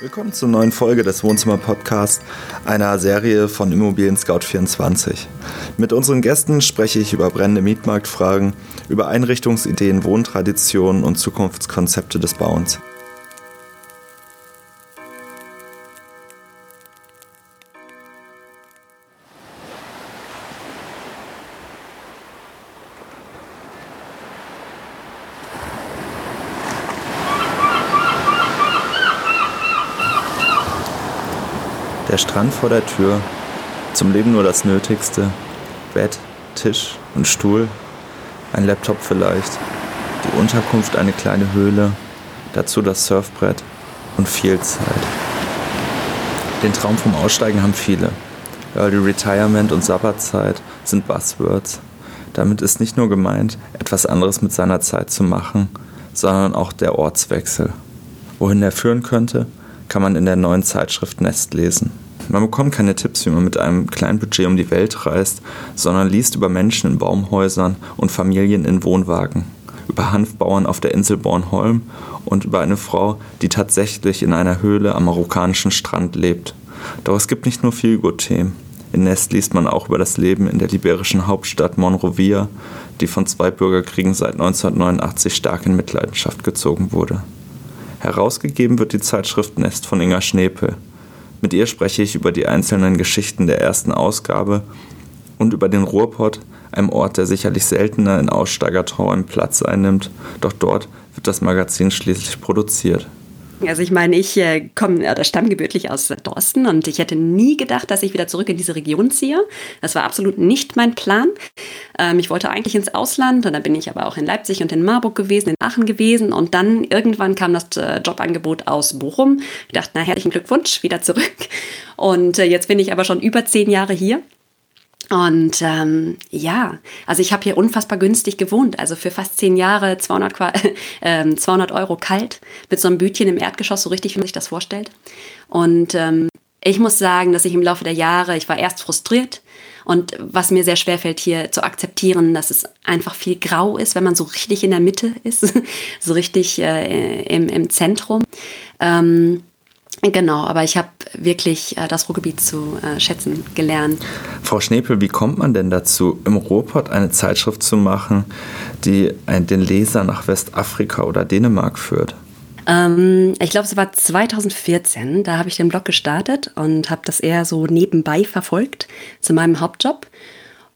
Willkommen zur neuen Folge des Wohnzimmer Podcasts, einer Serie von Immobilien Scout 24. Mit unseren Gästen spreche ich über brennende Mietmarktfragen, über Einrichtungsideen, Wohntraditionen und Zukunftskonzepte des Bauens. Der Strand vor der Tür, zum Leben nur das Nötigste. Bett, Tisch und Stuhl, ein Laptop vielleicht, die Unterkunft eine kleine Höhle, dazu das Surfbrett und viel Zeit. Den Traum vom Aussteigen haben viele. Early Retirement und Sabbatzeit sind Buzzwords. Damit ist nicht nur gemeint, etwas anderes mit seiner Zeit zu machen, sondern auch der Ortswechsel. Wohin er führen könnte, kann man in der neuen Zeitschrift Nest lesen. Man bekommt keine Tipps, wie man mit einem kleinen Budget um die Welt reist, sondern liest über Menschen in Baumhäusern und Familien in Wohnwagen, über Hanfbauern auf der Insel Bornholm und über eine Frau, die tatsächlich in einer Höhle am marokkanischen Strand lebt. Doch es gibt nicht nur Feelgood-Themen. In Nest liest man auch über das Leben in der liberischen Hauptstadt Monrovia, die von zwei Bürgerkriegen seit 1989 stark in Mitleidenschaft gezogen wurde. Herausgegeben wird die Zeitschrift Nest von Inga Schnepel. Mit ihr spreche ich über die einzelnen Geschichten der ersten Ausgabe und über den Ruhrpott, einem Ort, der sicherlich seltener in Aussteigerträumen Platz einnimmt, doch dort wird das Magazin schließlich produziert. Also ich meine, ich äh, komme oder stamme gebürtig aus Dorsten und ich hätte nie gedacht, dass ich wieder zurück in diese Region ziehe. Das war absolut nicht mein Plan. Ähm, ich wollte eigentlich ins Ausland und dann bin ich aber auch in Leipzig und in Marburg gewesen, in Aachen gewesen und dann irgendwann kam das äh, Jobangebot aus Bochum. Ich dachte, na herzlichen Glückwunsch, wieder zurück. Und äh, jetzt bin ich aber schon über zehn Jahre hier und ähm, ja, also ich habe hier unfassbar günstig gewohnt. Also für fast zehn Jahre 200, äh, 200 Euro kalt mit so einem Bütchen im Erdgeschoss, so richtig, wie man sich das vorstellt. Und ähm, ich muss sagen, dass ich im Laufe der Jahre, ich war erst frustriert und was mir sehr schwer fällt hier zu akzeptieren, dass es einfach viel grau ist, wenn man so richtig in der Mitte ist, so richtig äh, im, im Zentrum. Ähm, Genau, aber ich habe wirklich äh, das Ruhrgebiet zu äh, schätzen gelernt. Frau Schnepel, wie kommt man denn dazu, im Ruhrpott eine Zeitschrift zu machen, die äh, den Leser nach Westafrika oder Dänemark führt? Ähm, ich glaube, es war 2014, da habe ich den Blog gestartet und habe das eher so nebenbei verfolgt zu meinem Hauptjob.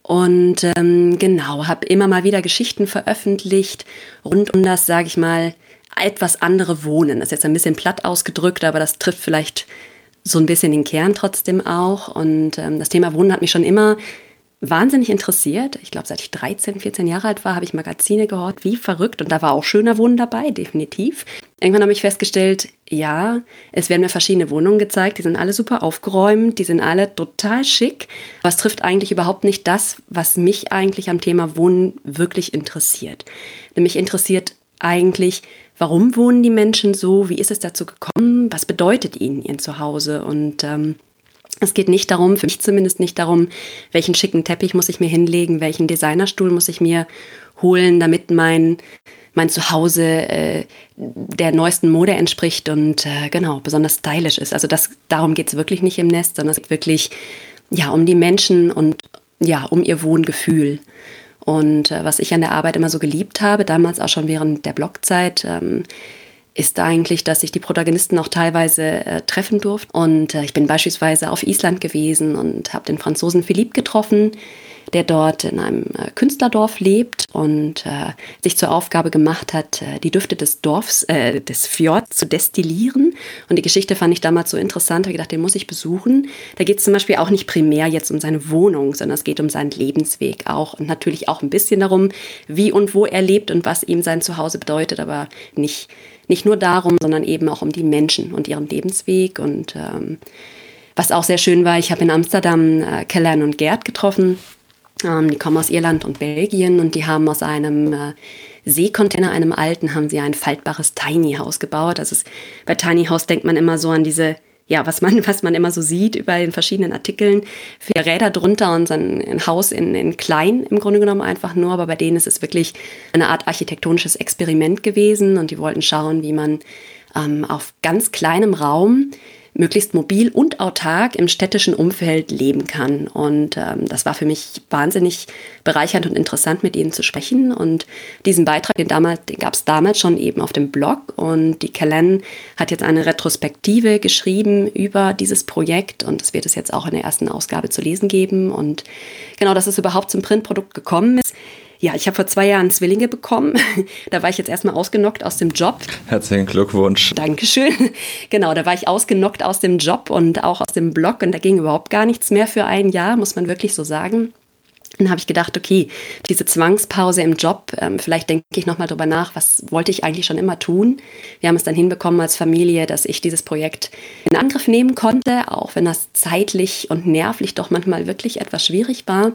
Und ähm, genau, habe immer mal wieder Geschichten veröffentlicht rund um das, sage ich mal, etwas andere Wohnen. Das ist jetzt ein bisschen platt ausgedrückt, aber das trifft vielleicht so ein bisschen den Kern trotzdem auch. Und ähm, das Thema Wohnen hat mich schon immer wahnsinnig interessiert. Ich glaube, seit ich 13, 14 Jahre alt war, habe ich Magazine gehört, wie verrückt. Und da war auch schöner Wohnen dabei, definitiv. Irgendwann habe ich festgestellt, ja, es werden mir verschiedene Wohnungen gezeigt, die sind alle super aufgeräumt, die sind alle total schick. Es trifft eigentlich überhaupt nicht das, was mich eigentlich am Thema Wohnen wirklich interessiert. Nämlich interessiert eigentlich, warum wohnen die Menschen so, wie ist es dazu gekommen, was bedeutet ihnen ihr Zuhause und ähm, es geht nicht darum, für mich zumindest nicht darum, welchen schicken Teppich muss ich mir hinlegen, welchen Designerstuhl muss ich mir holen, damit mein, mein Zuhause äh, der neuesten Mode entspricht und äh, genau, besonders stylisch ist. Also das, darum geht es wirklich nicht im Nest, sondern es geht wirklich ja, um die Menschen und ja, um ihr Wohngefühl. Und äh, was ich an der Arbeit immer so geliebt habe, damals auch schon während der Blogzeit, ähm, ist eigentlich, dass ich die Protagonisten auch teilweise äh, treffen durfte. Und äh, ich bin beispielsweise auf Island gewesen und habe den Franzosen Philippe getroffen, der dort in einem äh, Künstlerdorf lebt und äh, sich zur Aufgabe gemacht hat, äh, die Düfte des Dorfs, äh, des Fjords zu destillieren. Und die Geschichte fand ich damals so interessant, habe gedacht, den muss ich besuchen. Da geht es zum Beispiel auch nicht primär jetzt um seine Wohnung, sondern es geht um seinen Lebensweg auch und natürlich auch ein bisschen darum, wie und wo er lebt und was ihm sein Zuhause bedeutet, aber nicht, nicht nur darum, sondern eben auch um die Menschen und ihren Lebensweg und ähm, was auch sehr schön war, ich habe in Amsterdam äh, Kellern und Gerd getroffen. Ähm, die kommen aus Irland und Belgien und die haben aus einem äh, Seekontainer, einem alten, haben sie ein faltbares Tiny House gebaut. Also bei Tiny House denkt man immer so an diese, ja, was man, was man immer so sieht über den verschiedenen Artikeln. Vier Räder drunter und ein, ein Haus in, in klein im Grunde genommen einfach nur, aber bei denen ist es wirklich eine Art architektonisches Experiment gewesen und die wollten schauen, wie man ähm, auf ganz kleinem Raum möglichst mobil und autark im städtischen Umfeld leben kann. Und ähm, das war für mich wahnsinnig bereichernd und interessant, mit ihnen zu sprechen. Und diesen Beitrag, den, damals, den gab es damals schon eben auf dem Blog. Und die Kellen hat jetzt eine Retrospektive geschrieben über dieses Projekt. Und das wird es jetzt auch in der ersten Ausgabe zu lesen geben. Und genau, dass es überhaupt zum Printprodukt gekommen ist. Ja, ich habe vor zwei Jahren Zwillinge bekommen. da war ich jetzt erstmal ausgenockt aus dem Job. Herzlichen Glückwunsch. Dankeschön. Genau, da war ich ausgenockt aus dem Job und auch aus dem Blog und da ging überhaupt gar nichts mehr für ein Jahr, muss man wirklich so sagen. Dann habe ich gedacht, okay, diese Zwangspause im Job, ähm, vielleicht denke ich nochmal drüber nach, was wollte ich eigentlich schon immer tun. Wir haben es dann hinbekommen als Familie, dass ich dieses Projekt in Angriff nehmen konnte, auch wenn das zeitlich und nervlich doch manchmal wirklich etwas schwierig war.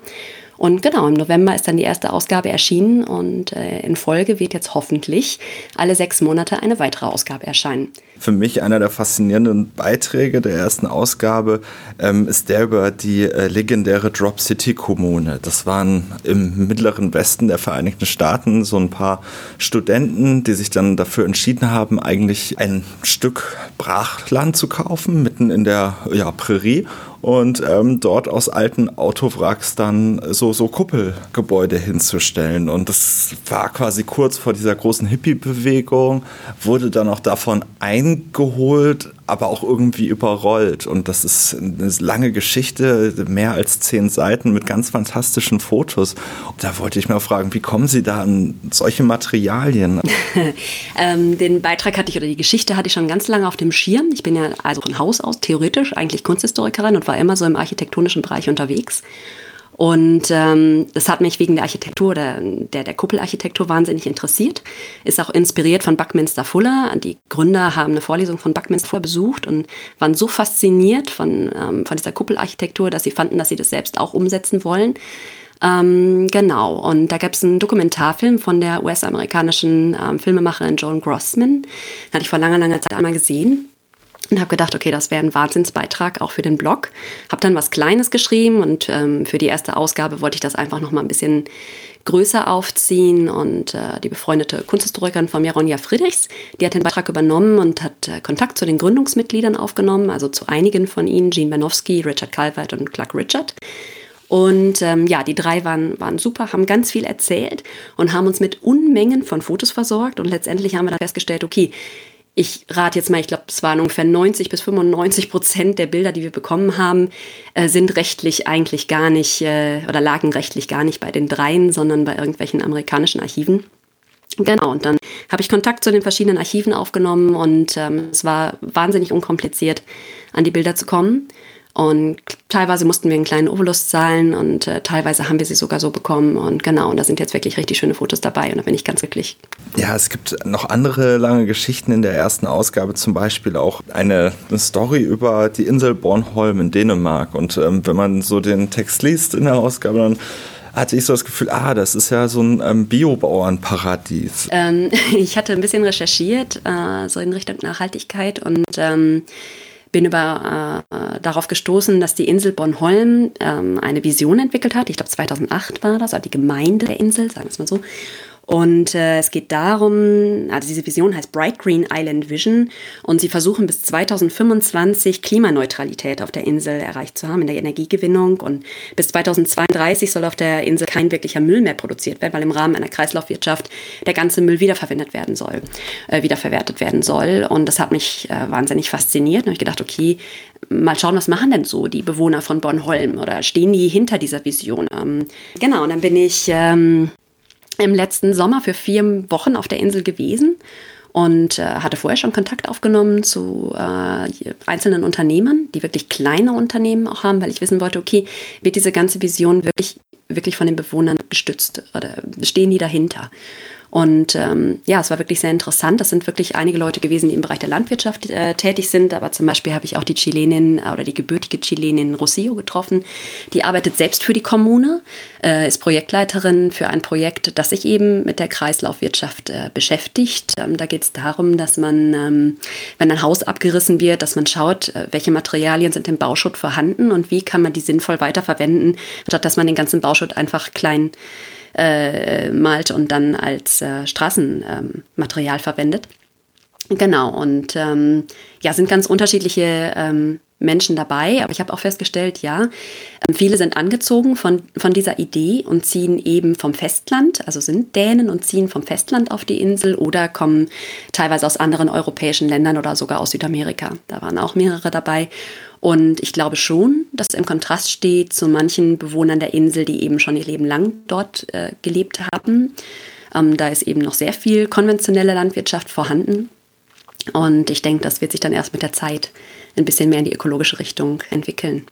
Und genau, im November ist dann die erste Ausgabe erschienen und äh, in Folge wird jetzt hoffentlich alle sechs Monate eine weitere Ausgabe erscheinen. Für mich einer der faszinierenden Beiträge der ersten Ausgabe ähm, ist der über die äh, legendäre Drop City Kommune. Das waren im mittleren Westen der Vereinigten Staaten so ein paar Studenten, die sich dann dafür entschieden haben, eigentlich ein Stück Brachland zu kaufen, mitten in der ja, Prärie und ähm, dort aus alten Autowracks dann so, so Kuppelgebäude hinzustellen. Und das war quasi kurz vor dieser großen Hippie-Bewegung, wurde dann auch davon eingeholt, aber auch irgendwie überrollt. Und das ist eine lange Geschichte, mehr als zehn Seiten mit ganz fantastischen Fotos. Und da wollte ich mal fragen, wie kommen Sie da an solche Materialien? ähm, den Beitrag hatte ich oder die Geschichte hatte ich schon ganz lange auf dem Schirm. Ich bin ja also von Haus aus theoretisch eigentlich Kunsthistorikerin und war immer so im architektonischen Bereich unterwegs. Und ähm, das hat mich wegen der Architektur, der, der, der Kuppelarchitektur wahnsinnig interessiert. Ist auch inspiriert von Buckminster Fuller. Die Gründer haben eine Vorlesung von Buckminster Fuller besucht und waren so fasziniert von, ähm, von dieser Kuppelarchitektur, dass sie fanden, dass sie das selbst auch umsetzen wollen. Ähm, genau, und da gab es einen Dokumentarfilm von der US-amerikanischen ähm, Filmemacherin Joan Grossman. Den hatte ich vor langer, langer Zeit einmal gesehen und habe gedacht, okay, das wäre ein Wahnsinnsbeitrag auch für den Blog. Habe dann was Kleines geschrieben und ähm, für die erste Ausgabe wollte ich das einfach noch mal ein bisschen größer aufziehen und äh, die befreundete Kunsthistorikerin von mir, Friedrichs, die hat den Beitrag übernommen und hat äh, Kontakt zu den Gründungsmitgliedern aufgenommen, also zu einigen von ihnen, Jean Banowski, Richard Calvert und Clark Richard. Und ähm, ja, die drei waren, waren super, haben ganz viel erzählt und haben uns mit Unmengen von Fotos versorgt. Und letztendlich haben wir dann festgestellt, okay, ich rate jetzt mal, ich glaube, es waren ungefähr 90 bis 95 Prozent der Bilder, die wir bekommen haben, äh, sind rechtlich eigentlich gar nicht äh, oder lagen rechtlich gar nicht bei den dreien, sondern bei irgendwelchen amerikanischen Archiven. Genau, und dann habe ich Kontakt zu den verschiedenen Archiven aufgenommen und ähm, es war wahnsinnig unkompliziert, an die Bilder zu kommen. Und teilweise mussten wir einen kleinen Obolus zahlen und äh, teilweise haben wir sie sogar so bekommen. Und genau, und da sind jetzt wirklich richtig schöne Fotos dabei und da bin ich ganz glücklich. Ja, es gibt noch andere lange Geschichten in der ersten Ausgabe, zum Beispiel auch eine, eine Story über die Insel Bornholm in Dänemark. Und ähm, wenn man so den Text liest in der Ausgabe, dann hatte ich so das Gefühl, ah, das ist ja so ein ähm, Biobauernparadies. Ähm, ich hatte ein bisschen recherchiert, äh, so in Richtung Nachhaltigkeit und ähm, bin über, äh, darauf gestoßen, dass die Insel Bornholm ähm, eine Vision entwickelt hat. Ich glaube 2008 war das, also die Gemeinde der Insel, sagen wir es mal so. Und äh, es geht darum, also diese Vision heißt Bright Green Island Vision. Und sie versuchen bis 2025 Klimaneutralität auf der Insel erreicht zu haben in der Energiegewinnung. Und bis 2032 soll auf der Insel kein wirklicher Müll mehr produziert werden, weil im Rahmen einer Kreislaufwirtschaft der ganze Müll wiederverwendet werden soll, äh, wiederverwertet werden soll. Und das hat mich äh, wahnsinnig fasziniert. Und ich gedacht, okay, mal schauen, was machen denn so die Bewohner von Bornholm? Oder stehen die hinter dieser Vision? Ähm, genau, und dann bin ich ähm, im letzten Sommer für vier Wochen auf der Insel gewesen und äh, hatte vorher schon Kontakt aufgenommen zu äh, einzelnen Unternehmern, die wirklich kleine Unternehmen auch haben, weil ich wissen wollte, okay, wird diese ganze Vision wirklich, wirklich von den Bewohnern gestützt oder stehen die dahinter? Und ähm, ja, es war wirklich sehr interessant. Das sind wirklich einige Leute gewesen, die im Bereich der Landwirtschaft äh, tätig sind. Aber zum Beispiel habe ich auch die Chilenin äh, oder die gebürtige Chilenin Rosillo getroffen. Die arbeitet selbst für die Kommune, äh, ist Projektleiterin für ein Projekt, das sich eben mit der Kreislaufwirtschaft äh, beschäftigt. Ähm, da geht es darum, dass man, ähm, wenn ein Haus abgerissen wird, dass man schaut, äh, welche Materialien sind im Bauschutt vorhanden und wie kann man die sinnvoll weiterverwenden, statt dass man den ganzen Bauschutt einfach klein äh, malt und dann als äh, Straßenmaterial ähm, verwendet. Genau, und ähm, ja, sind ganz unterschiedliche ähm, Menschen dabei, aber ich habe auch festgestellt, ja, ähm, viele sind angezogen von, von dieser Idee und ziehen eben vom Festland, also sind Dänen und ziehen vom Festland auf die Insel oder kommen teilweise aus anderen europäischen Ländern oder sogar aus Südamerika. Da waren auch mehrere dabei. Und ich glaube schon, dass es im Kontrast steht zu manchen Bewohnern der Insel, die eben schon ihr Leben lang dort äh, gelebt haben. Ähm, da ist eben noch sehr viel konventionelle Landwirtschaft vorhanden. Und ich denke, das wird sich dann erst mit der Zeit ein bisschen mehr in die ökologische Richtung entwickeln.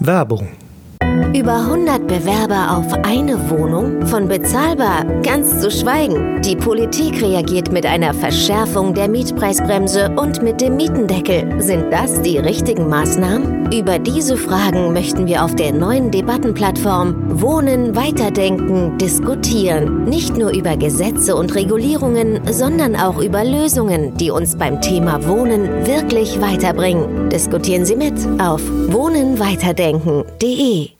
Werbung über 100 Bewerber auf eine Wohnung? Von bezahlbar ganz zu schweigen. Die Politik reagiert mit einer Verschärfung der Mietpreisbremse und mit dem Mietendeckel. Sind das die richtigen Maßnahmen? Über diese Fragen möchten wir auf der neuen Debattenplattform Wohnen, Weiterdenken diskutieren. Nicht nur über Gesetze und Regulierungen, sondern auch über Lösungen, die uns beim Thema Wohnen wirklich weiterbringen. Diskutieren Sie mit auf wohnenweiterdenken.de.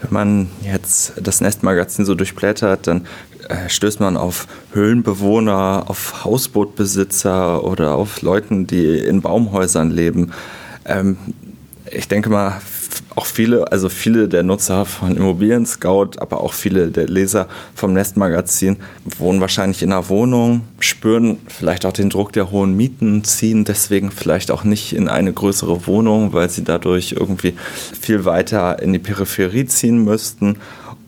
Wenn man jetzt das Nestmagazin so durchblättert, dann äh, stößt man auf Höhlenbewohner, auf Hausbootbesitzer oder auf Leuten, die in Baumhäusern leben. Ähm, ich denke mal, auch viele, also viele der Nutzer von Immobilien Scout, aber auch viele der Leser vom Nestmagazin wohnen wahrscheinlich in einer Wohnung, spüren vielleicht auch den Druck der hohen Mieten, ziehen deswegen vielleicht auch nicht in eine größere Wohnung, weil sie dadurch irgendwie viel weiter in die Peripherie ziehen müssten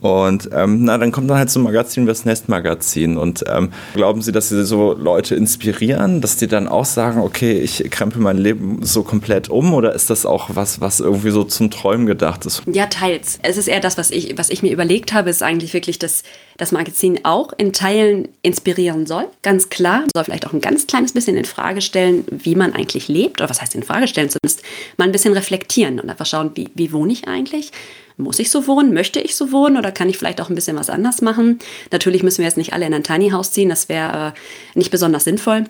und ähm, na, dann kommt dann halt so ein Magazin wie das Nestmagazin. Und ähm, glauben Sie, dass Sie so Leute inspirieren, dass die dann auch sagen, okay, ich krempel mein Leben so komplett um? Oder ist das auch was, was irgendwie so zum Träumen gedacht ist? Ja, teils. Es ist eher das, was ich, was ich mir überlegt habe, ist eigentlich wirklich, dass das Magazin auch in Teilen inspirieren soll. Ganz klar. Soll vielleicht auch ein ganz kleines bisschen in Frage stellen, wie man eigentlich lebt. Oder was heißt in Frage stellen? Zumindest mal ein bisschen reflektieren und einfach schauen, wie, wie wohne ich eigentlich? muss ich so wohnen? Möchte ich so wohnen? Oder kann ich vielleicht auch ein bisschen was anders machen? Natürlich müssen wir jetzt nicht alle in ein Tiny House ziehen. Das wäre äh, nicht besonders sinnvoll.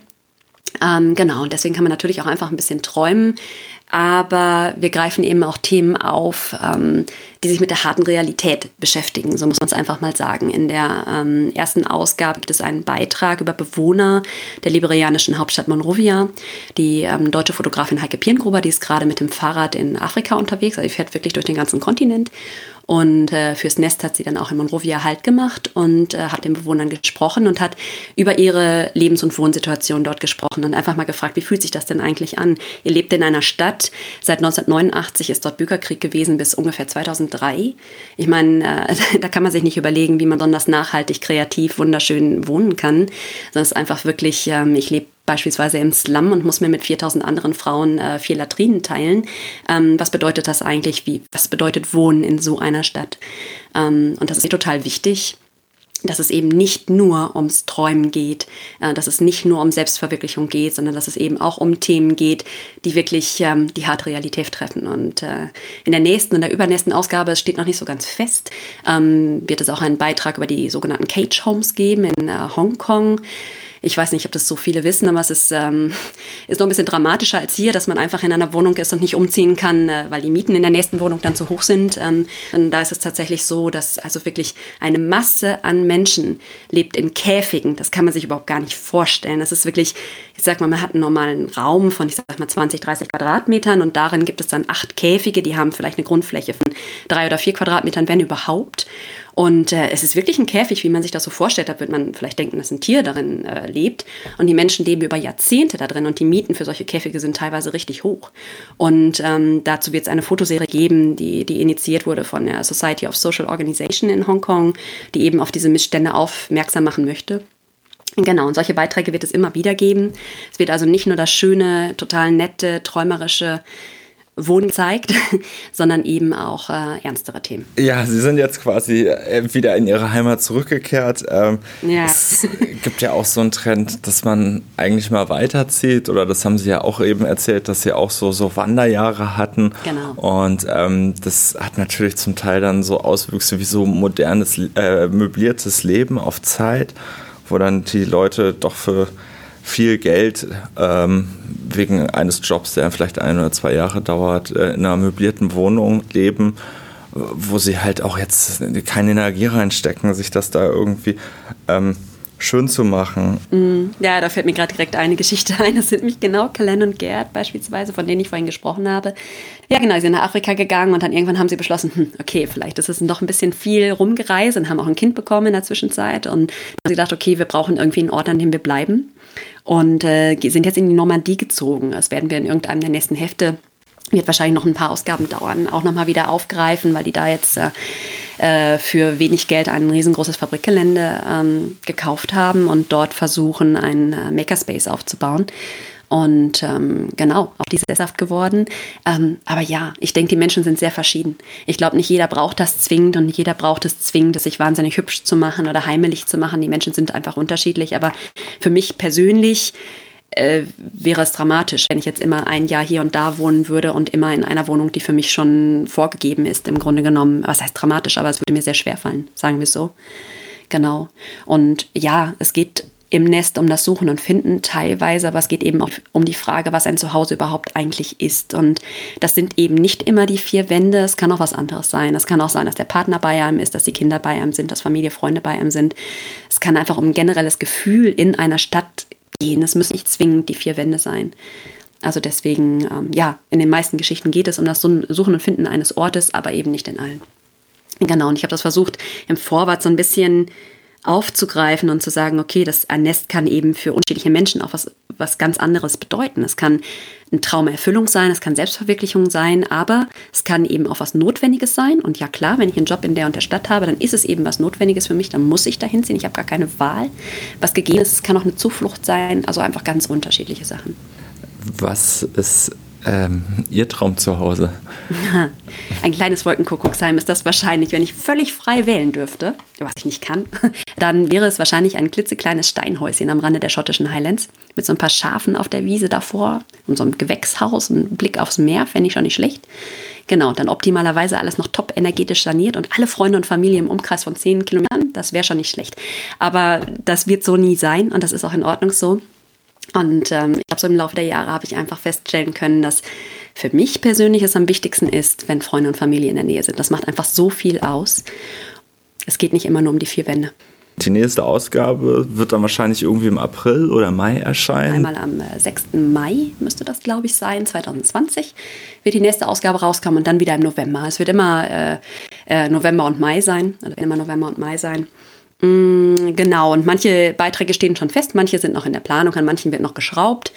Ähm, genau, und deswegen kann man natürlich auch einfach ein bisschen träumen aber wir greifen eben auch Themen auf, ähm, die sich mit der harten Realität beschäftigen. So muss man es einfach mal sagen. In der ähm, ersten Ausgabe gibt es einen Beitrag über Bewohner der liberianischen Hauptstadt Monrovia. Die ähm, deutsche Fotografin Heike Pirngruber, die ist gerade mit dem Fahrrad in Afrika unterwegs, also sie fährt wirklich durch den ganzen Kontinent und äh, fürs Nest hat sie dann auch in Monrovia Halt gemacht und äh, hat den Bewohnern gesprochen und hat über ihre Lebens- und Wohnsituation dort gesprochen und einfach mal gefragt, wie fühlt sich das denn eigentlich an? Ihr lebt in einer Stadt, seit 1989 ist dort Bürgerkrieg gewesen bis ungefähr 2003. Ich meine, äh, da kann man sich nicht überlegen, wie man besonders nachhaltig, kreativ, wunderschön wohnen kann, sondern es ist einfach wirklich, ähm, ich lebe beispielsweise im Slum und muss mir mit 4000 anderen Frauen äh, vier Latrinen teilen. Ähm, was bedeutet das eigentlich? Wie, was bedeutet Wohnen in so einer Stadt? Ähm, und das ist total wichtig dass es eben nicht nur ums Träumen geht, äh, dass es nicht nur um Selbstverwirklichung geht, sondern dass es eben auch um Themen geht, die wirklich ähm, die harte Realität treffen. Und äh, in der nächsten und der übernächsten Ausgabe, es steht noch nicht so ganz fest, ähm, wird es auch einen Beitrag über die sogenannten Cage Homes geben in äh, Hongkong. Ich weiß nicht, ob das so viele wissen, aber es ist, ähm, ist noch ein bisschen dramatischer als hier, dass man einfach in einer Wohnung ist und nicht umziehen kann, äh, weil die Mieten in der nächsten Wohnung dann zu hoch sind. Ähm, und da ist es tatsächlich so, dass also wirklich eine Masse an Menschen lebt in Käfigen. Das kann man sich überhaupt gar nicht vorstellen. Das ist wirklich, ich sag mal, man hat einen normalen Raum von, ich sag mal, 20, 30 Quadratmetern und darin gibt es dann acht Käfige, die haben vielleicht eine Grundfläche von drei oder vier Quadratmetern, wenn überhaupt. Und äh, es ist wirklich ein Käfig, wie man sich das so vorstellt. Da wird man vielleicht denken, dass ein Tier darin äh, lebt. Und die Menschen leben über Jahrzehnte da drin und die Mieten für solche Käfige sind teilweise richtig hoch. Und ähm, dazu wird es eine Fotoserie geben, die, die initiiert wurde von der Society of Social Organization in Hongkong, die eben auf diese Missstände aufmerksam machen möchte. Genau, und solche Beiträge wird es immer wieder geben. Es wird also nicht nur das schöne, total nette, träumerische Wohnen zeigt, sondern eben auch äh, ernstere Themen. Ja, Sie sind jetzt quasi äh, wieder in Ihre Heimat zurückgekehrt. Ähm, ja. Es gibt ja auch so einen Trend, dass man eigentlich mal weiterzieht oder das haben Sie ja auch eben erzählt, dass Sie auch so, so Wanderjahre hatten. Genau. Und ähm, das hat natürlich zum Teil dann so Auswüchse wie so modernes, äh, möbliertes Leben auf Zeit, wo dann die Leute doch für viel Geld ähm, wegen eines Jobs, der vielleicht ein oder zwei Jahre dauert, äh, in einer möblierten Wohnung leben wo sie halt auch jetzt keine Energie reinstecken, sich das da irgendwie ähm, schön zu machen. Mm, ja, da fällt mir gerade direkt eine Geschichte ein. Das sind mich genau Kellen und Gerd beispielsweise, von denen ich vorhin gesprochen habe. Ja, genau, sie sind nach Afrika gegangen und dann irgendwann haben sie beschlossen, hm, okay, vielleicht ist es doch ein bisschen viel rumgereist und haben auch ein Kind bekommen in der Zwischenzeit. Und dann haben sie gedacht, okay, wir brauchen irgendwie einen Ort, an dem wir bleiben. Und äh, sind jetzt in die Normandie gezogen. Das werden wir in irgendeinem der nächsten Hefte wird wahrscheinlich noch ein paar Ausgaben dauern, auch nochmal wieder aufgreifen, weil die da jetzt äh, äh, für wenig Geld ein riesengroßes Fabrikgelände ähm, gekauft haben und dort versuchen, einen äh, Makerspace aufzubauen. Und ähm, genau, auch die ist sesshaft geworden. Ähm, aber ja, ich denke, die Menschen sind sehr verschieden. Ich glaube, nicht jeder braucht das zwingend und jeder braucht es zwingend, sich wahnsinnig hübsch zu machen oder heimelig zu machen. Die Menschen sind einfach unterschiedlich. Aber für mich persönlich äh, wäre es dramatisch, wenn ich jetzt immer ein Jahr hier und da wohnen würde und immer in einer Wohnung, die für mich schon vorgegeben ist, im Grunde genommen. Was heißt dramatisch, aber es würde mir sehr schwer fallen, sagen wir so. Genau. Und ja, es geht im Nest um das Suchen und Finden teilweise, aber es geht eben auch um die Frage, was ein Zuhause überhaupt eigentlich ist. Und das sind eben nicht immer die vier Wände, es kann auch was anderes sein. Es kann auch sein, dass der Partner bei einem ist, dass die Kinder bei einem sind, dass Familie, Freunde bei einem sind. Es kann einfach um ein generelles Gefühl in einer Stadt gehen. Es müssen nicht zwingend die vier Wände sein. Also deswegen, ähm, ja, in den meisten Geschichten geht es um das Suchen und Finden eines Ortes, aber eben nicht in allen. Genau, und ich habe das versucht, im Vorwort so ein bisschen aufzugreifen und zu sagen, okay, das ein Nest kann eben für unterschiedliche Menschen auch was, was ganz anderes bedeuten. Es kann eine Traumerfüllung sein, es kann Selbstverwirklichung sein, aber es kann eben auch was Notwendiges sein. Und ja klar, wenn ich einen Job in der und der Stadt habe, dann ist es eben was Notwendiges für mich, dann muss ich dahin ziehen. Ich habe gar keine Wahl. Was gegeben ist, es kann auch eine Zuflucht sein, also einfach ganz unterschiedliche Sachen. Was ist ähm, Ihr Traum zu Hause? Ein kleines Wolkenkuckucksheim ist das wahrscheinlich, wenn ich völlig frei wählen dürfte, was ich nicht kann, dann wäre es wahrscheinlich ein klitzekleines Steinhäuschen am Rande der schottischen Highlands mit so ein paar Schafen auf der Wiese davor und so einem Gewächshaus, ein Blick aufs Meer, fände ich schon nicht schlecht. Genau, dann optimalerweise alles noch top energetisch saniert und alle Freunde und Familie im Umkreis von 10 Kilometern, das wäre schon nicht schlecht. Aber das wird so nie sein und das ist auch in Ordnung so. Und ähm, ich glaube, so im Laufe der Jahre habe ich einfach feststellen können, dass für mich persönlich es am wichtigsten ist, wenn Freunde und Familie in der Nähe sind. Das macht einfach so viel aus. Es geht nicht immer nur um die vier Wände. Die nächste Ausgabe wird dann wahrscheinlich irgendwie im April oder Mai erscheinen. Einmal am 6. Äh, Mai müsste das, glaube ich, sein, 2020 wird die nächste Ausgabe rauskommen und dann wieder im November. Es wird immer äh, äh, November und Mai sein, also immer November und Mai sein. Mm, genau, und manche Beiträge stehen schon fest, manche sind noch in der Planung, an manchen wird noch geschraubt.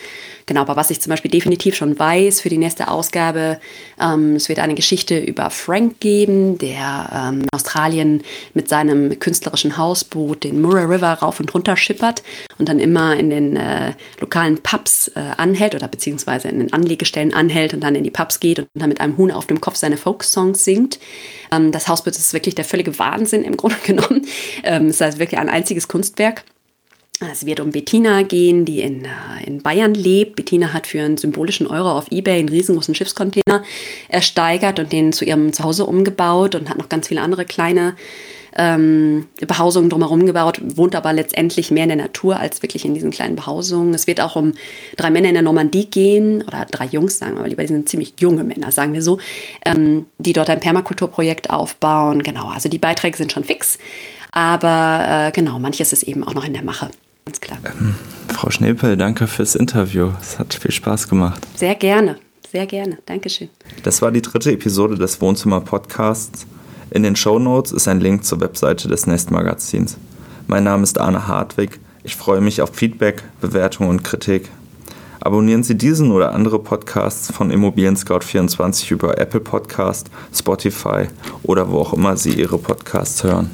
Genau, aber was ich zum Beispiel definitiv schon weiß für die nächste Ausgabe, ähm, es wird eine Geschichte über Frank geben, der ähm, in Australien mit seinem künstlerischen Hausboot den Murray River rauf und runter schippert und dann immer in den äh, lokalen Pubs äh, anhält oder beziehungsweise in den Anlegestellen anhält und dann in die Pubs geht und dann mit einem Huhn auf dem Kopf seine Folksongs singt. Ähm, das Hausboot ist wirklich der völlige Wahnsinn im Grunde genommen. Ähm, es ist also wirklich ein einziges Kunstwerk. Es wird um Bettina gehen, die in, äh, in Bayern lebt. Bettina hat für einen symbolischen Euro auf Ebay einen riesengroßen Schiffscontainer ersteigert und den zu ihrem Zuhause umgebaut und hat noch ganz viele andere kleine ähm, Behausungen drumherum gebaut, wohnt aber letztendlich mehr in der Natur als wirklich in diesen kleinen Behausungen. Es wird auch um drei Männer in der Normandie gehen, oder drei Jungs, sagen wir mal lieber, die sind ziemlich junge Männer, sagen wir so, ähm, die dort ein Permakulturprojekt aufbauen. Genau, also die Beiträge sind schon fix, aber äh, genau, manches ist eben auch noch in der Mache. Ganz klar. Ähm, Frau Schnepel, danke fürs Interview. Es hat viel Spaß gemacht. Sehr gerne, sehr gerne. Dankeschön. Das war die dritte Episode des Wohnzimmer-Podcasts. In den Show Notes ist ein Link zur Webseite des Nest Magazins. Mein Name ist Arne Hartwig. Ich freue mich auf Feedback, Bewertung und Kritik. Abonnieren Sie diesen oder andere Podcasts von Immobilien Scout 24 über Apple Podcast, Spotify oder wo auch immer Sie Ihre Podcasts hören.